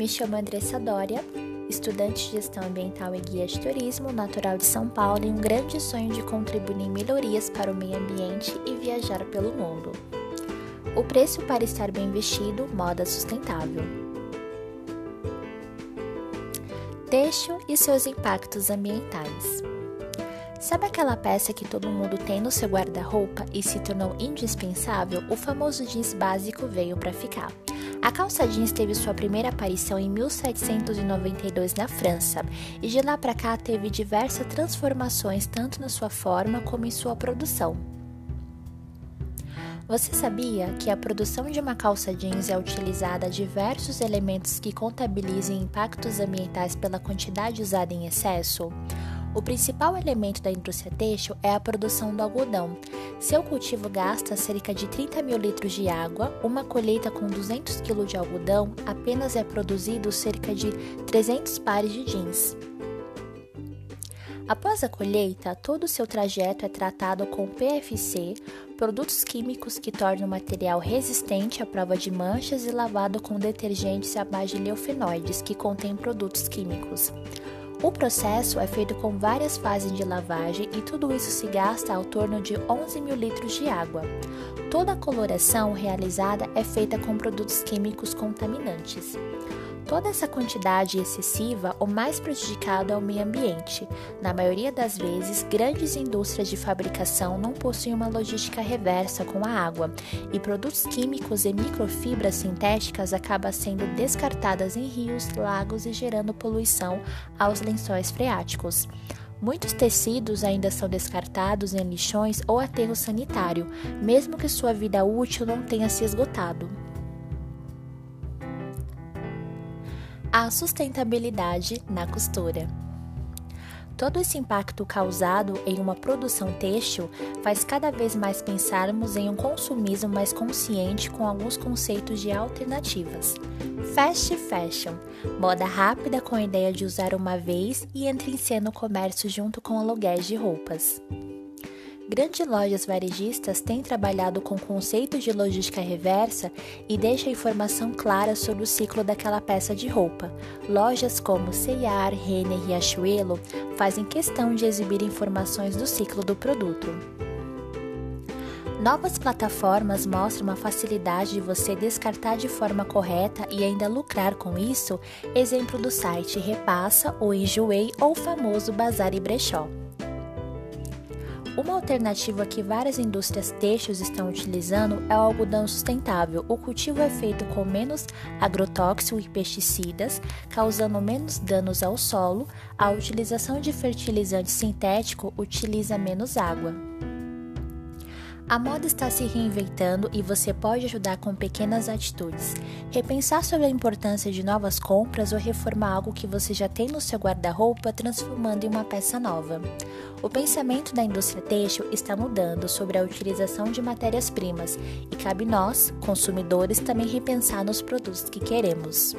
Me chamo Andressa Dória, estudante de gestão ambiental e guia de turismo, natural de São Paulo e um grande sonho de contribuir em melhorias para o meio ambiente e viajar pelo mundo. O preço para estar bem vestido, moda sustentável. Têxtil e seus impactos ambientais. Sabe aquela peça que todo mundo tem no seu guarda-roupa e se tornou indispensável? O famoso jeans básico veio para ficar. A calça jeans teve sua primeira aparição em 1792 na França e de lá para cá teve diversas transformações tanto na sua forma como em sua produção. Você sabia que a produção de uma calça jeans é utilizada diversos elementos que contabilizem impactos ambientais pela quantidade usada em excesso? O principal elemento da indústria têxtil é a produção do algodão. Seu cultivo gasta cerca de 30 mil litros de água. Uma colheita com 200 kg de algodão apenas é produzido cerca de 300 pares de jeans. Após a colheita, todo o seu trajeto é tratado com PFC, produtos químicos que tornam o material resistente à prova de manchas e lavado com detergentes à base de leofenoides, que contêm produtos químicos. O processo é feito com várias fases de lavagem e tudo isso se gasta ao torno de 11 mil litros de água. Toda a coloração realizada é feita com produtos químicos contaminantes. Toda essa quantidade excessiva, o mais prejudicado é o meio ambiente. Na maioria das vezes, grandes indústrias de fabricação não possuem uma logística reversa com a água, e produtos químicos e microfibras sintéticas acabam sendo descartadas em rios, lagos e gerando poluição aos lençóis freáticos. Muitos tecidos ainda são descartados em lixões ou aterro sanitário, mesmo que sua vida útil não tenha se esgotado. A sustentabilidade na costura. Todo esse impacto causado em uma produção têxtil faz cada vez mais pensarmos em um consumismo mais consciente com alguns conceitos de alternativas. Fast fashion, moda rápida com a ideia de usar uma vez e entra em cena o comércio junto com aluguéis de roupas. Grandes lojas varejistas têm trabalhado com conceitos de logística reversa e deixam informação clara sobre o ciclo daquela peça de roupa. Lojas como C&A, Renner e Riachuelo fazem questão de exibir informações do ciclo do produto. Novas plataformas mostram a facilidade de você descartar de forma correta e ainda lucrar com isso. Exemplo do site Repassa, o Enjoei ou o famoso Bazar e Brechó. Uma alternativa que várias indústrias têxteis estão utilizando é o algodão sustentável. O cultivo é feito com menos agrotóxico e pesticidas, causando menos danos ao solo. A utilização de fertilizante sintético utiliza menos água. A moda está se reinventando e você pode ajudar com pequenas atitudes. Repensar sobre a importância de novas compras ou reformar algo que você já tem no seu guarda-roupa, transformando em uma peça nova. O pensamento da indústria têxtil está mudando sobre a utilização de matérias-primas e cabe nós, consumidores, também repensar nos produtos que queremos.